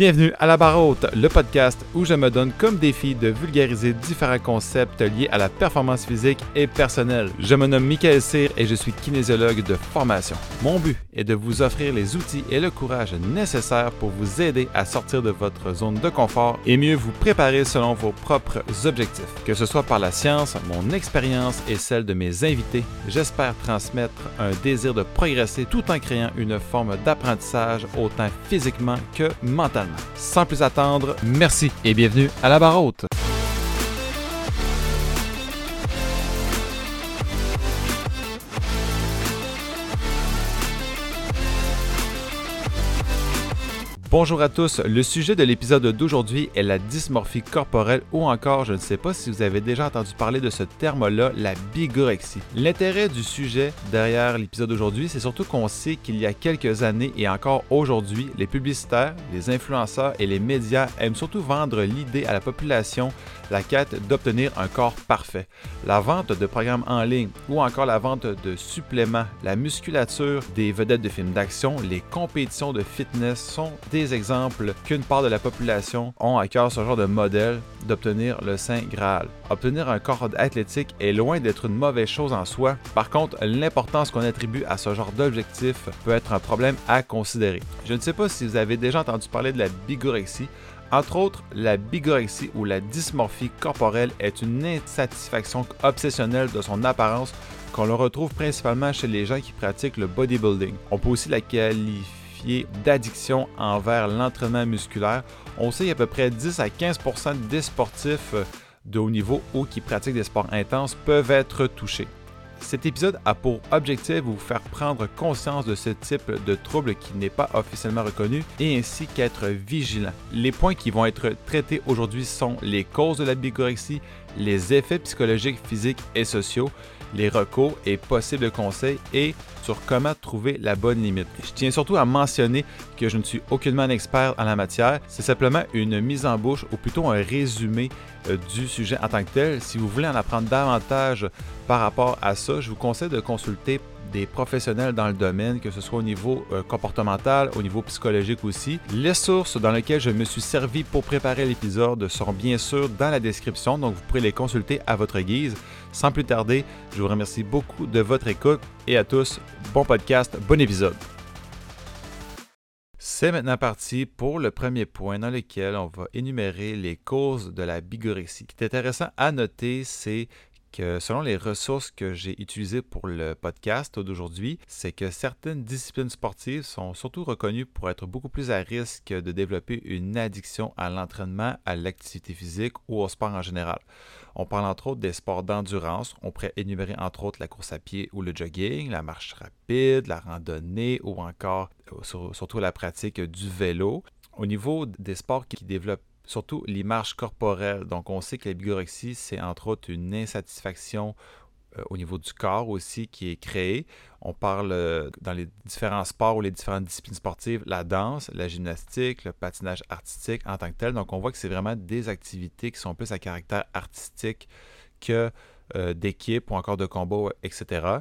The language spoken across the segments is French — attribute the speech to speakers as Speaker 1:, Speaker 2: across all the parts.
Speaker 1: Bienvenue à La Barre Haute, le podcast où je me donne comme défi de vulgariser différents concepts liés à la performance physique et personnelle. Je me nomme Michael Cyr et je suis kinésiologue de formation. Mon but est de vous offrir les outils et le courage nécessaires pour vous aider à sortir de votre zone de confort et mieux vous préparer selon vos propres objectifs. Que ce soit par la science, mon expérience et celle de mes invités, j'espère transmettre un désir de progresser tout en créant une forme d'apprentissage autant physiquement que mentalement. Sans plus attendre, merci et bienvenue à la barre haute. Bonjour à tous, le sujet de l'épisode d'aujourd'hui est la dysmorphie corporelle ou encore, je ne sais pas si vous avez déjà entendu parler de ce terme-là, la bigorexie. L'intérêt du sujet derrière l'épisode d'aujourd'hui, c'est surtout qu'on sait qu'il y a quelques années et encore aujourd'hui, les publicitaires, les influenceurs et les médias aiment surtout vendre l'idée à la population la quête d'obtenir un corps parfait. La vente de programmes en ligne ou encore la vente de suppléments, la musculature des vedettes de films d'action, les compétitions de fitness sont des exemples qu'une part de la population ont à cœur ce genre de modèle d'obtenir le Saint Graal. Obtenir un corps athlétique est loin d'être une mauvaise chose en soi. Par contre, l'importance qu'on attribue à ce genre d'objectif peut être un problème à considérer. Je ne sais pas si vous avez déjà entendu parler de la bigorexie. Entre autres, la bigorexie ou la dysmorphie corporelle est une insatisfaction obsessionnelle de son apparence qu'on le retrouve principalement chez les gens qui pratiquent le bodybuilding. On peut aussi la qualifier d'addiction envers l'entraînement musculaire. On sait qu'à peu près 10 à 15% des sportifs de haut niveau ou qui pratiquent des sports intenses peuvent être touchés. Cet épisode a pour objectif vous faire prendre conscience de ce type de trouble qui n'est pas officiellement reconnu et ainsi qu'être vigilant. Les points qui vont être traités aujourd'hui sont les causes de la bigorexie, les effets psychologiques, physiques et sociaux, les recours et possibles conseils et sur comment trouver la bonne limite. Je tiens surtout à mentionner que je ne suis aucunement un expert en la matière, c'est simplement une mise en bouche ou plutôt un résumé euh, du sujet en tant que tel. Si vous voulez en apprendre davantage par rapport à ça, je vous conseille de consulter des professionnels dans le domaine, que ce soit au niveau euh, comportemental, au niveau psychologique aussi. Les sources dans lesquelles je me suis servi pour préparer l'épisode seront bien sûr dans la description, donc vous pourrez les consulter à votre guise. Sans plus tarder, je vous remercie beaucoup de votre écoute et à tous, bon podcast, bon épisode. C'est maintenant parti pour le premier point dans lequel on va énumérer les causes de la bigorexie. Ce qui est intéressant à noter, c'est que selon les ressources que j'ai utilisées pour le podcast d'aujourd'hui, c'est que certaines disciplines sportives sont surtout reconnues pour être beaucoup plus à risque de développer une addiction à l'entraînement, à l'activité physique ou au sport en général. On parle entre autres des sports d'endurance. On pourrait énumérer entre autres la course à pied ou le jogging, la marche rapide, la randonnée ou encore euh, surtout la pratique du vélo. Au niveau des sports qui développent surtout l'image corporelle. Donc, on sait que la bigorexie, c'est entre autres une insatisfaction euh, au niveau du corps aussi qui est créée. On parle euh, dans les différents sports ou les différentes disciplines sportives, la danse, la gymnastique, le patinage artistique en tant que tel. Donc, on voit que c'est vraiment des activités qui sont plus à caractère artistique que euh, d'équipe ou encore de combat, etc.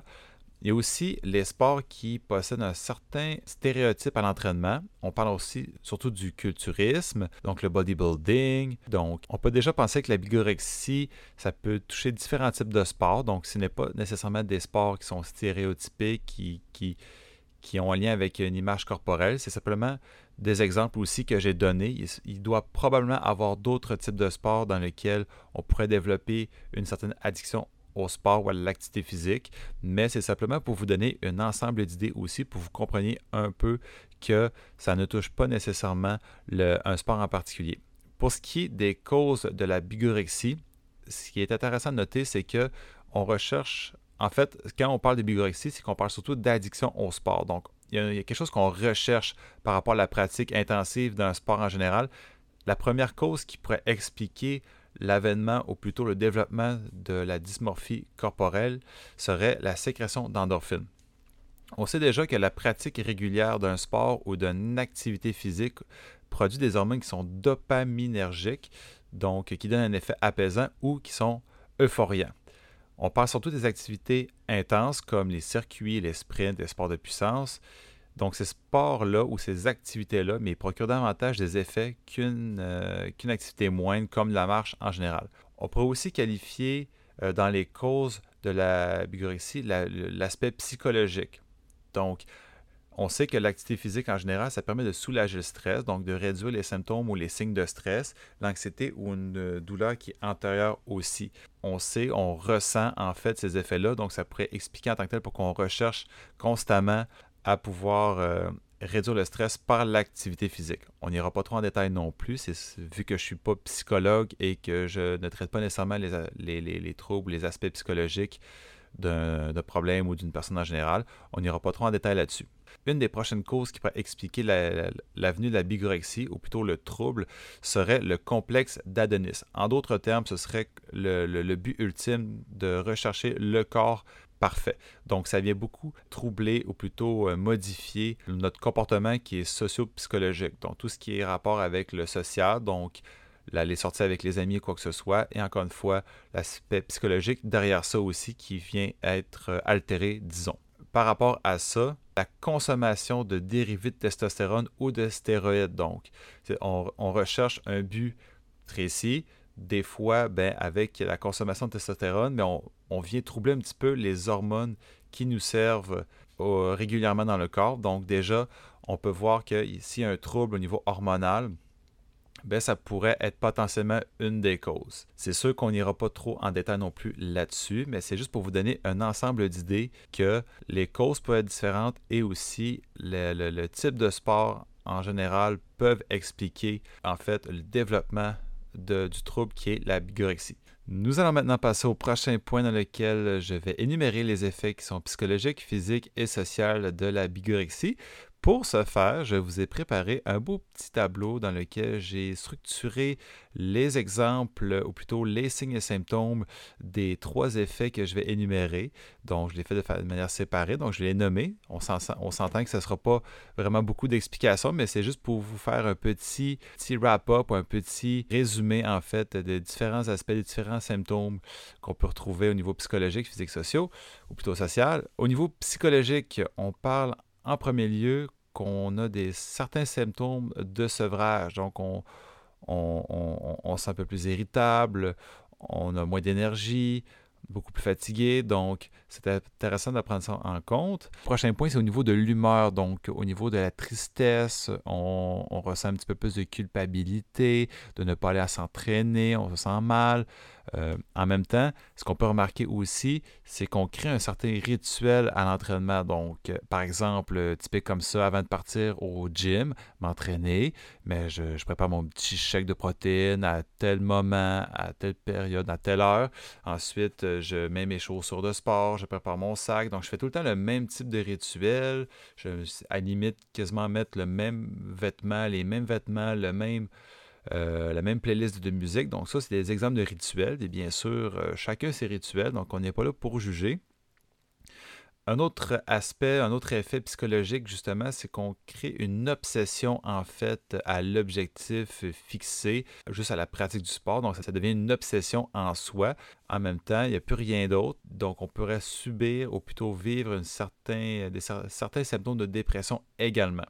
Speaker 1: Il y a aussi les sports qui possèdent un certain stéréotype à l'entraînement. On parle aussi surtout du culturisme, donc le bodybuilding. Donc, on peut déjà penser que la bigorexie, ça peut toucher différents types de sports. Donc, ce n'est pas nécessairement des sports qui sont stéréotypés, qui, qui, ont un lien avec une image corporelle. C'est simplement des exemples aussi que j'ai donnés. Il, doit probablement avoir d'autres types de sports dans lesquels on pourrait développer une certaine addiction au sport ou à l'activité physique, mais c'est simplement pour vous donner un ensemble d'idées aussi, pour vous compreniez un peu que ça ne touche pas nécessairement un sport en particulier. Pour ce qui est des causes de la bigorexie, ce qui est intéressant de noter, c'est que on recherche, en fait, quand on parle de bigorexie, c'est qu'on parle surtout d'addiction au sport. Donc, il y a quelque chose qu'on recherche par rapport à la pratique intensive d'un sport en général. La première cause qui pourrait expliquer l'avènement ou plutôt le développement de la dysmorphie corporelle serait la sécrétion d'endorphines. On sait déjà que la pratique régulière d'un sport ou d'une activité physique produit des hormones qui sont dopaminergiques, donc qui donnent un effet apaisant ou qui sont euphoriants. On parle surtout des activités intenses comme les circuits, les sprints, les sports de puissance. Donc, ces sports-là ou ces activités-là, mais procurent davantage des effets qu'une euh, qu'une activité moindre comme la marche en général. On pourrait aussi qualifier euh, dans les causes de la bigorexie l'aspect psychologique. Donc, on sait que l'activité physique en général, ça permet de soulager le stress, donc de réduire les symptômes ou les signes de stress, l'anxiété ou une douleur qui est antérieure aussi. On sait, on ressent en fait ces effets-là, donc ça pourrait expliquer en tant que tel pour qu'on recherche constamment à pouvoir euh, réduire le stress par l'activité physique. On n'ira pas trop en détail non plus, vu que je ne suis pas psychologue et que je ne traite pas nécessairement les, les troubles, les aspects psychologiques d'un problème ou d'une personne en général. On n'ira pas trop en détail là-dessus. Une des prochaines causes qui pourrait expliquer l'avenue de la bigorexie, ou plutôt le trouble, serait le complexe d'Adonis. En d'autres termes, ce serait le, but ultime de rechercher le corps parfait. Donc, ça vient beaucoup troubler ou plutôt euh, modifier notre comportement qui est socio-psychologique. Donc, tout ce qui est rapport avec le social, donc les sorties avec les amis quoi que ce soit. Et encore une fois, l'aspect psychologique derrière ça aussi qui vient être euh, altéré, disons. Par rapport à ça, la consommation de dérivés de testostérone ou de stéroïdes. Donc, on, recherche un but précis. Des fois, ben, avec la consommation de testostérone, mais on, vient troubler un petit peu les hormones qui nous servent euh, régulièrement dans le corps. Donc, déjà, on peut voir que s'il y a un trouble au niveau hormonal, ben, ça pourrait être potentiellement une des causes. C'est sûr qu'on n'ira pas trop en détail non plus là-dessus, mais c'est juste pour vous donner un ensemble d'idées que les causes peuvent être différentes et aussi le, type de sport en général peuvent expliquer en fait le développement du trouble qui est la bigorexie. Nous allons maintenant passer au prochain point dans lequel je vais énumérer les effets qui sont psychologiques, physiques et sociaux de la bigorexie. Pour ce faire, je vous ai préparé un beau petit tableau dans lequel j'ai structuré les exemples, ou plutôt les signes et symptômes des trois effets que je vais énumérer. Donc, je l'ai fait de, manière séparée, donc je l'ai nommé. On s'entend que ce ne sera pas vraiment beaucoup d'explications, mais c'est juste pour vous faire un petit, petit wrap-up, un petit résumé, en fait, de différents aspects, des différents symptômes qu'on peut retrouver au niveau psychologique, physique, social, ou plutôt social. Au niveau psychologique, on parle en premier lieu qu'on a des certains symptômes de sevrage. Donc, on, on, on, sent un peu plus irritable, on a moins d'énergie, beaucoup plus fatigué. Donc, c'est intéressant de prendre ça en compte. prochain point, c'est au niveau de l'humeur. Donc, au niveau de la tristesse, on, ressent un petit peu plus de culpabilité, de ne pas aller à s'entraîner, on se sent mal. Euh, en même temps, ce qu'on peut remarquer aussi, c'est qu'on crée un certain rituel à l'entraînement. Donc, euh, par exemple, typique comme ça, avant de partir au gym, m'entraîner, mais je, prépare mon petit chèque de protéines à tel moment, à telle période, à telle heure. Ensuite, je mets mes chaussures de sport, je prépare mon sac. Donc, je fais tout le temps le même type de rituel. Je, à limite, quasiment mettre le même vêtement, les mêmes vêtements, le même euh, la même playlist de musique. Donc ça, c'est des exemples de rituels. Et bien sûr, euh, chacun ses rituels, donc on n'est pas là pour juger. Un autre aspect, un autre effet psychologique, justement, c'est qu'on crée une obsession, en fait, à l'objectif fixé, juste à la pratique du sport. Donc, ça, devient une obsession en soi. En même temps, il n'y a plus rien d'autre. Donc, on pourrait subir ou plutôt vivre certain, certains symptômes de dépression également.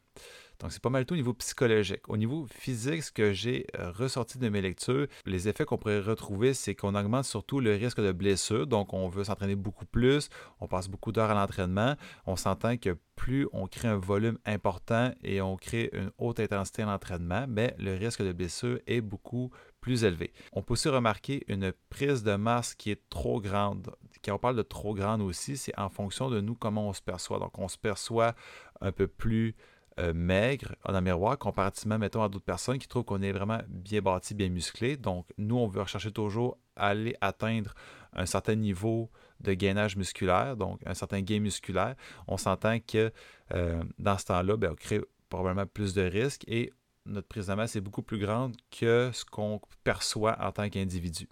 Speaker 1: Donc, c'est pas mal tout au niveau psychologique. Au niveau physique, ce que j'ai euh, ressorti de mes lectures, les effets qu'on pourrait retrouver, c'est qu'on augmente surtout le risque de blessure. Donc, on veut s'entraîner beaucoup plus, on passe beaucoup d'heures à l'entraînement. On s'entend que plus on crée un volume important et on crée une haute intensité à l'entraînement, mais le risque de blessure est beaucoup plus élevé. On peut aussi remarquer une prise de masse qui est trop grande. Quand on parle de trop grande aussi, c'est en fonction de nous comment on se perçoit. Donc, on se perçoit un peu plus euh, maigre en un miroir comparativement, mettons, à d'autres personnes qui trouvent qu'on est vraiment bien bâti, bien musclé. Donc, nous, on veut rechercher toujours aller atteindre un certain niveau de gainage musculaire, donc un certain gain musculaire. On s'entend que euh, dans ce temps-là, ben, on crée probablement plus de risques et notre prise de masse est beaucoup plus grande que ce qu'on perçoit en tant qu'individu.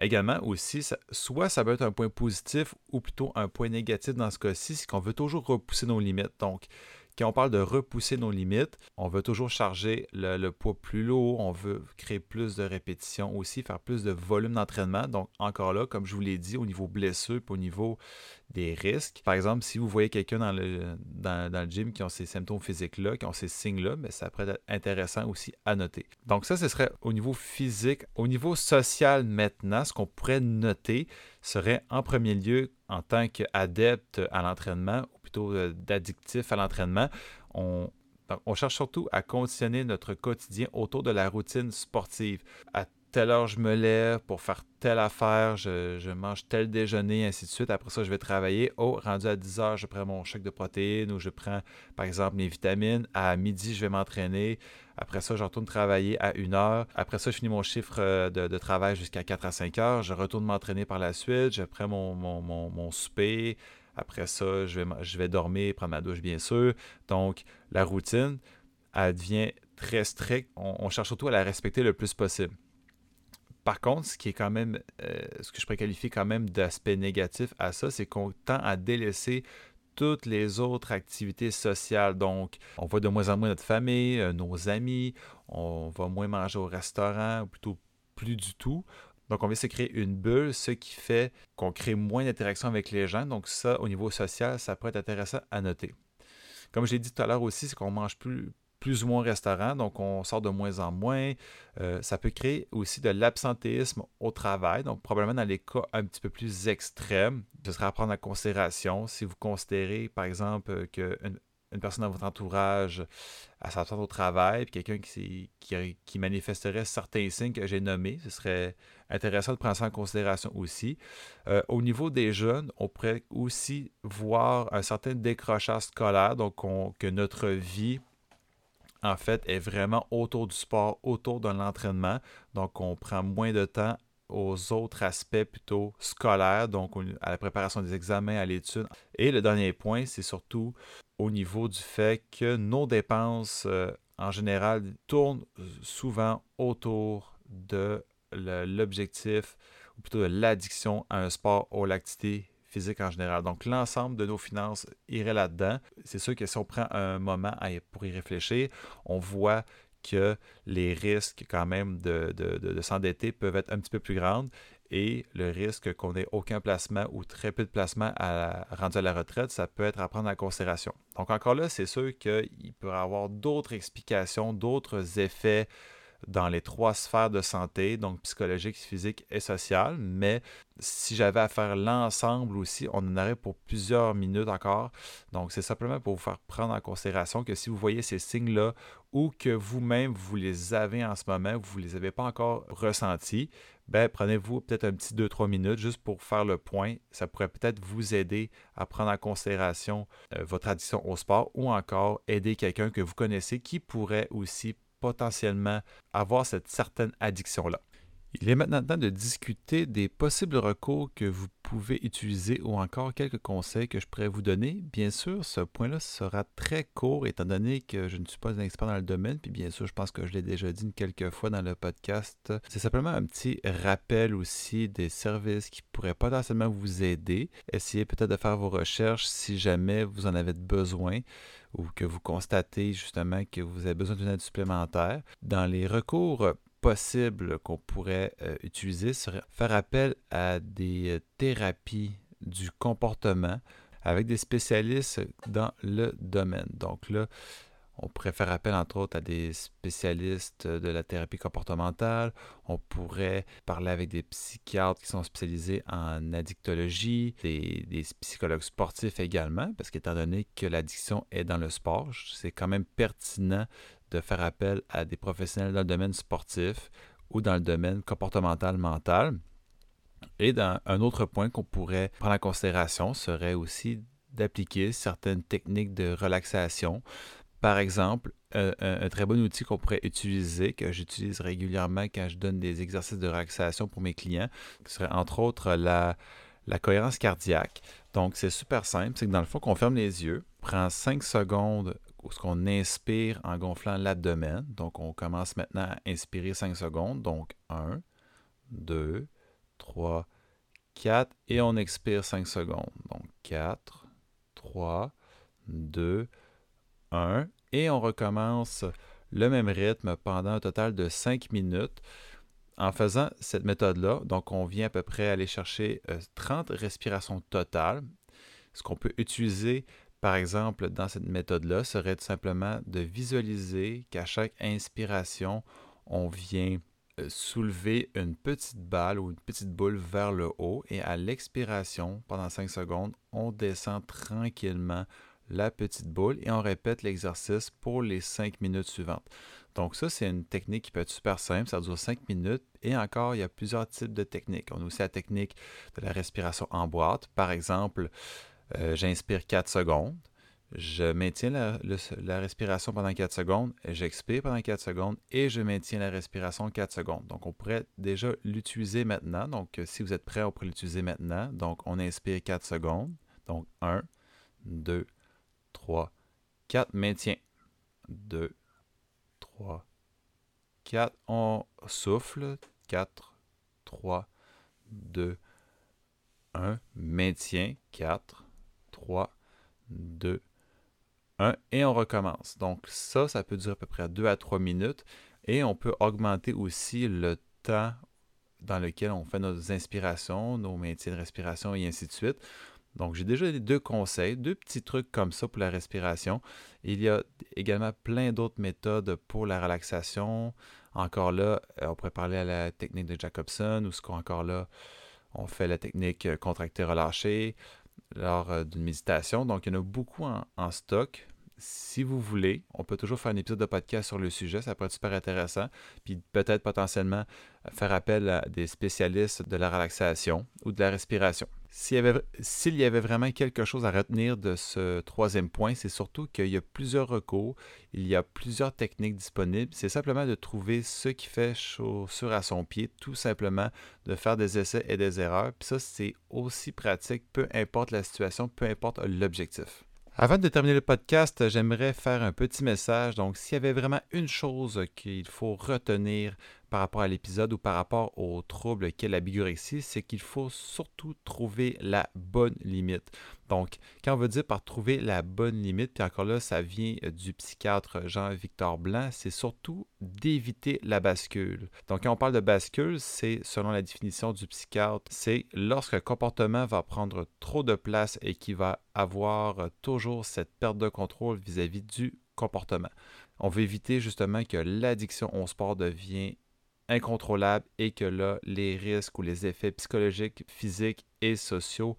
Speaker 1: Également aussi, soit ça peut être un point positif ou plutôt un point négatif dans ce cas-ci, c'est qu'on veut toujours repousser nos limites. Donc, on parle de repousser nos limites, on veut toujours charger le, poids plus lourd, on veut créer plus de répétitions aussi, faire plus de volume d'entraînement. Donc, encore là, comme je vous l'ai dit, au niveau blessure, au niveau des risques. Par exemple, si vous voyez quelqu'un dans le, dans, le gym qui a ces symptômes physiques-là, qui ont ces signes-là, mais ben, ça pourrait être intéressant aussi à noter. Donc ça, ce serait au niveau physique. Au niveau social maintenant, ce qu'on pourrait noter serait en premier lieu, en tant qu'adepte à l'entraînement, ou plutôt euh, d'addictif à l'entraînement, on, on cherche surtout à conditionner notre quotidien autour de la routine sportive, telle heure je me lève pour faire telle affaire, je, mange tel déjeuner, ainsi de suite. Après ça, je vais travailler. Oh, rendu à 10 heures, je prends mon chèque de protéines ou je prends, par exemple, mes vitamines. À midi, je vais m'entraîner. Après ça, je retourne travailler à 1 heure. Après ça, je finis mon chiffre euh, de, travail jusqu'à 4 à 5 heures. Je retourne m'entraîner par la suite. Je prends mon, mon, souper. Après ça, je vais, je vais dormir, prendre ma douche, bien sûr. Donc, la routine, elle devient très stricte. on cherche surtout à la respecter le plus possible. Par contre, ce qui est quand même, euh, ce que je pourrais qualifier quand même d'aspect négatif à ça, c'est qu'on tend à délaisser toutes les autres activités sociales. Donc, on voit de moins en moins notre famille, euh, nos amis, on va moins manger au restaurant, ou plutôt plus du tout. Donc, on vient se créer une bulle, ce qui fait qu'on crée moins d'interactions avec les gens. Donc, ça, au niveau social, ça pourrait être intéressant à noter. Comme je l'ai dit tout à l'heure aussi, c'est qu'on mange plus, plus ou moins au restaurant, donc on sort de moins en moins. Euh, ça peut créer aussi de l'absentéisme au travail, donc probablement dans les cas un petit peu plus extrêmes, ce serait à prendre en considération si vous considérez, par exemple, qu'une une personne dans votre entourage à s'absente au travail, puis quelqu'un qui, qui, manifesterait certains signes que j'ai nommés, ce serait intéressant de prendre ça en considération aussi. Euh, au niveau des jeunes, on pourrait aussi voir un certain décrochage scolaire, donc que notre vie en fait, est vraiment autour du sport, autour de l'entraînement. Donc, on prend moins de temps aux autres aspects plutôt scolaires, donc à la préparation des examens, à l'étude. Et le dernier point, c'est surtout au niveau du fait que nos dépenses euh, en général tournent souvent autour de l'objectif, ou plutôt de l'addiction à un sport ou l'activité physique en général. Donc, l'ensemble de nos finances irait là-dedans. C'est sûr que si on prend un moment pour y réfléchir, on voit que les risques quand même de, s'endetter peuvent être un petit peu plus grands et le risque qu'on ait aucun placement ou très peu de placement à, rendu à la retraite, ça peut être à prendre en considération. Donc encore là, c'est sûr qu'il peut y avoir d'autres explications, d'autres effets dans les trois sphères de santé, donc psychologique, physique et sociale. Mais si j'avais à faire l'ensemble aussi, on en aurait pour plusieurs minutes encore. Donc, c'est simplement pour vous faire prendre en considération que si vous voyez ces signes-là ou que vous-même, vous les avez en ce moment, vous ne les avez pas encore ressentis, ben, prenez-vous peut-être un petit 2-3 minutes juste pour faire le point. Ça pourrait peut-être vous aider à prendre en considération euh, votre addiction au sport ou encore aider quelqu'un que vous connaissez qui pourrait aussi potentiellement avoir cette certaine addiction-là. Il est maintenant temps de discuter des possibles recours que vous pouvez utiliser ou encore quelques conseils que je pourrais vous donner. Bien sûr, ce point-là sera très court étant donné que je ne suis pas un expert dans le domaine, puis bien sûr, je pense que je l'ai déjà dit quelques fois dans le podcast. C'est simplement un petit rappel aussi des services qui pourraient potentiellement vous aider. Essayez peut-être de faire vos recherches si jamais vous en avez besoin ou que vous constatez justement que vous avez besoin d'une aide supplémentaire. Dans les recours possibles qu'on pourrait euh, utiliser serait faire appel à des euh, thérapies du comportement avec des spécialistes dans le domaine. Donc là, on pourrait faire appel, entre autres, à des spécialistes de la thérapie comportementale. On pourrait parler avec des psychiatres qui sont spécialisés en addictologie, des psychologues sportifs également, parce qu'étant donné que l'addiction est dans le sport, c'est quand même pertinent de faire appel à des professionnels dans le domaine sportif ou dans le domaine comportemental mental. Et dans un autre point qu'on pourrait prendre en considération serait aussi d'appliquer certaines techniques de relaxation par exemple, un, très bon outil qu'on pourrait utiliser, que j'utilise régulièrement quand je donne des exercices de relaxation pour mes clients, serait entre autres la, cohérence cardiaque. Donc, c'est super simple. C'est que dans le fond, qu'on ferme les yeux, prend 5 secondes ce qu'on inspire en gonflant l'abdomen. Donc, on commence maintenant à inspirer 5 secondes. Donc, 1, 2, 3, 4. Et on expire 5 secondes. Donc, 4, 3, 2, 1 et on recommence le même rythme pendant un total de 5 minutes. En faisant cette méthode-là, donc on vient à peu près aller chercher 30 euh, respirations totales. Ce qu'on peut utiliser, par exemple, dans cette méthode-là, serait tout simplement de visualiser qu'à chaque inspiration, on vient euh, soulever une petite balle ou une petite boule vers le haut et à l'expiration, pendant 5 secondes, on descend tranquillement la petite boule et on répète l'exercice pour les 5 minutes suivantes. Donc ça, c'est une technique qui peut être super simple, ça dure 5 minutes et encore, il y a plusieurs types de techniques. On a aussi la technique de la respiration en boîte. Par exemple, euh, j'inspire 4 secondes, je maintiens la, respiration pendant 4 secondes, j'expire pendant 4 secondes et je maintiens la respiration 4 secondes. Donc, on pourrait déjà l'utiliser maintenant. Donc, euh, si vous êtes prêt, on pourrait l'utiliser maintenant. Donc, on inspire 4 secondes. Donc, 1, 2, 3, 4, maintien. 2, 3, 4, on souffle. 4, 3, 2, 1, maintien. 4, 3, 2, 1, et on recommence. Donc ça, ça peut durer à peu près 2 à 3 minutes. Et on peut augmenter aussi le temps dans lequel on fait nos inspirations, nos maintiens de respiration et ainsi de suite. Donc, j'ai déjà deux conseils, deux petits trucs comme ça pour la respiration. Il y a également plein d'autres méthodes pour la relaxation. Encore là, euh, on pourrait parler à la technique de Jacobson ou ce qu'on encore là, on fait la technique euh, contracté-relâché lors euh, d'une méditation. Donc, il y en a beaucoup en, stock. Si vous voulez, on peut toujours faire un épisode de podcast sur le sujet, ça pourrait être super intéressant. Puis peut-être potentiellement faire appel à des spécialistes de la relaxation ou de la respiration. S'il y, avait, vraiment quelque chose à retenir de ce troisième point, c'est surtout qu'il y a plusieurs recours, il y a plusieurs techniques disponibles. C'est simplement de trouver ce qui fait chaussure à son pied, tout simplement de faire des essais et des erreurs. Puis ça, c'est aussi pratique, peu importe la situation, peu importe l'objectif. Avant de terminer le podcast, j'aimerais faire un petit message. Donc, s'il y avait vraiment une chose qu'il faut retenir par rapport à l'épisode ou par rapport au trouble qu'est la bigorexie, c'est qu'il faut surtout trouver la bonne limite. Donc, quand on veut dire par trouver la bonne limite, puis encore là, ça vient du psychiatre Jean-Victor Blanc, c'est surtout d'éviter la bascule. Donc, quand on parle de bascule, c'est, selon la définition du psychiatre, c'est lorsque le comportement va prendre trop de place et qui va avoir toujours cette perte de contrôle vis-à-vis -vis du comportement. On veut éviter justement que l'addiction au sport devienne incontrôlable et que là, les risques ou les effets psychologiques, physiques et sociaux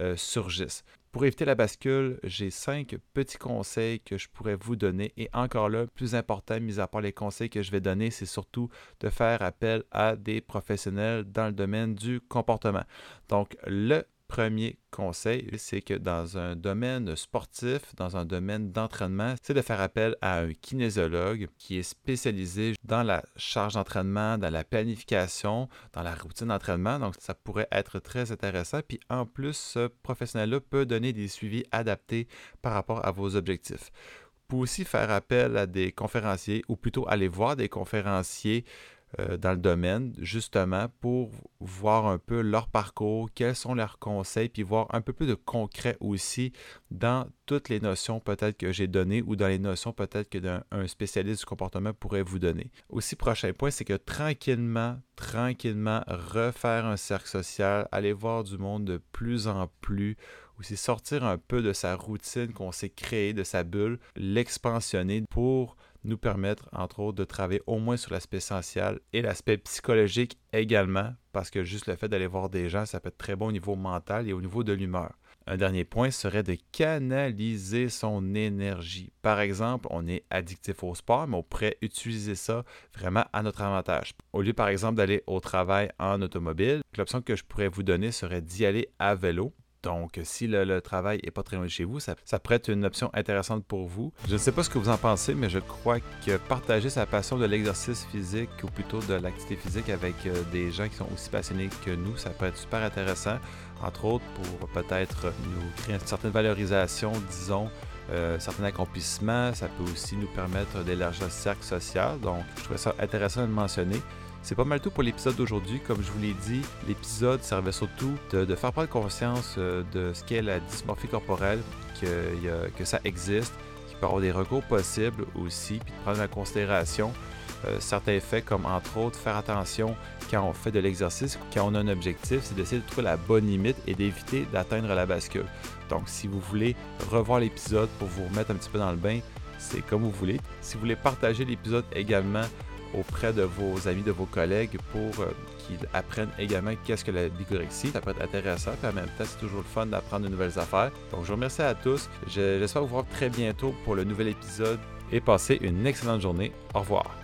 Speaker 1: euh, surgissent. Pour éviter la bascule, j'ai cinq petits conseils que je pourrais vous donner. Et encore là, plus important, mis à part les conseils que je vais donner, c'est surtout de faire appel à des professionnels dans le domaine du comportement. Donc, le premier conseil, c'est que dans un domaine sportif, dans un domaine d'entraînement, c'est de faire appel à un kinésiologue qui est spécialisé dans la charge d'entraînement, dans la planification, dans la routine d'entraînement. Donc, ça pourrait être très intéressant. Puis en plus, ce professionnel-là peut donner des suivis adaptés par rapport à vos objectifs. Vous pouvez aussi faire appel à des conférenciers ou plutôt aller voir des conférenciers dans le domaine, justement pour voir un peu leur parcours, quels sont leurs conseils, puis voir un peu plus de concret aussi dans toutes les notions peut-être que j'ai données ou dans les notions peut-être que un spécialiste du comportement pourrait vous donner. Aussi, prochain point, c'est que tranquillement, tranquillement, refaire un cercle social, aller voir du monde de plus en plus aussi sortir un peu de sa routine qu'on s'est créée, de sa bulle, l'expansionner pour nous permettre, entre autres, de travailler au moins sur l'aspect social et l'aspect psychologique également, parce que juste le fait d'aller voir des gens, ça peut être très bon au niveau mental et au niveau de l'humeur. Un dernier point serait de canaliser son énergie. Par exemple, on est addictif au sport, mais on pourrait utiliser ça vraiment à notre avantage. Au lieu, par exemple, d'aller au travail en automobile, l'option que je pourrais vous donner serait d'y aller à vélo donc, si le, travail n'est pas très loin de chez vous, ça, pourrait être une option intéressante pour vous. Je ne sais pas ce que vous en pensez, mais je crois que partager sa passion de l'exercice physique ou plutôt de l'activité physique avec euh, des gens qui sont aussi passionnés que nous, ça peut être super intéressant. Entre autres, pour peut-être nous créer une certaine valorisation, disons, euh, certains accomplissements. Ça peut aussi nous permettre d'élargir le cercle social. Donc, je trouvais ça intéressant de mentionner. C'est pas mal tout pour l'épisode d'aujourd'hui. Comme je vous l'ai dit, l'épisode servait surtout de, faire prendre conscience euh, de ce qu'est la dysmorphie corporelle, que, ça existe, peut avoir des recours possibles aussi, puis de prendre en considération euh, certains faits, comme entre autres faire attention quand on fait de l'exercice, quand on a un objectif, c'est d'essayer de trouver la bonne limite et d'éviter d'atteindre la bascule. Donc, si vous voulez revoir l'épisode pour vous remettre un petit peu dans le bain, c'est comme vous voulez. Si vous voulez partager l'épisode également auprès de vos amis, de vos collègues pour euh, qu'ils apprennent également qu'est-ce que la bigorexie. Ça peut être intéressant, puis en même temps, c'est toujours le fun d'apprendre de nouvelles affaires. Donc, je vous remercie à tous. J'espère vous voir très bientôt pour le nouvel épisode et passez une excellente journée. Au revoir.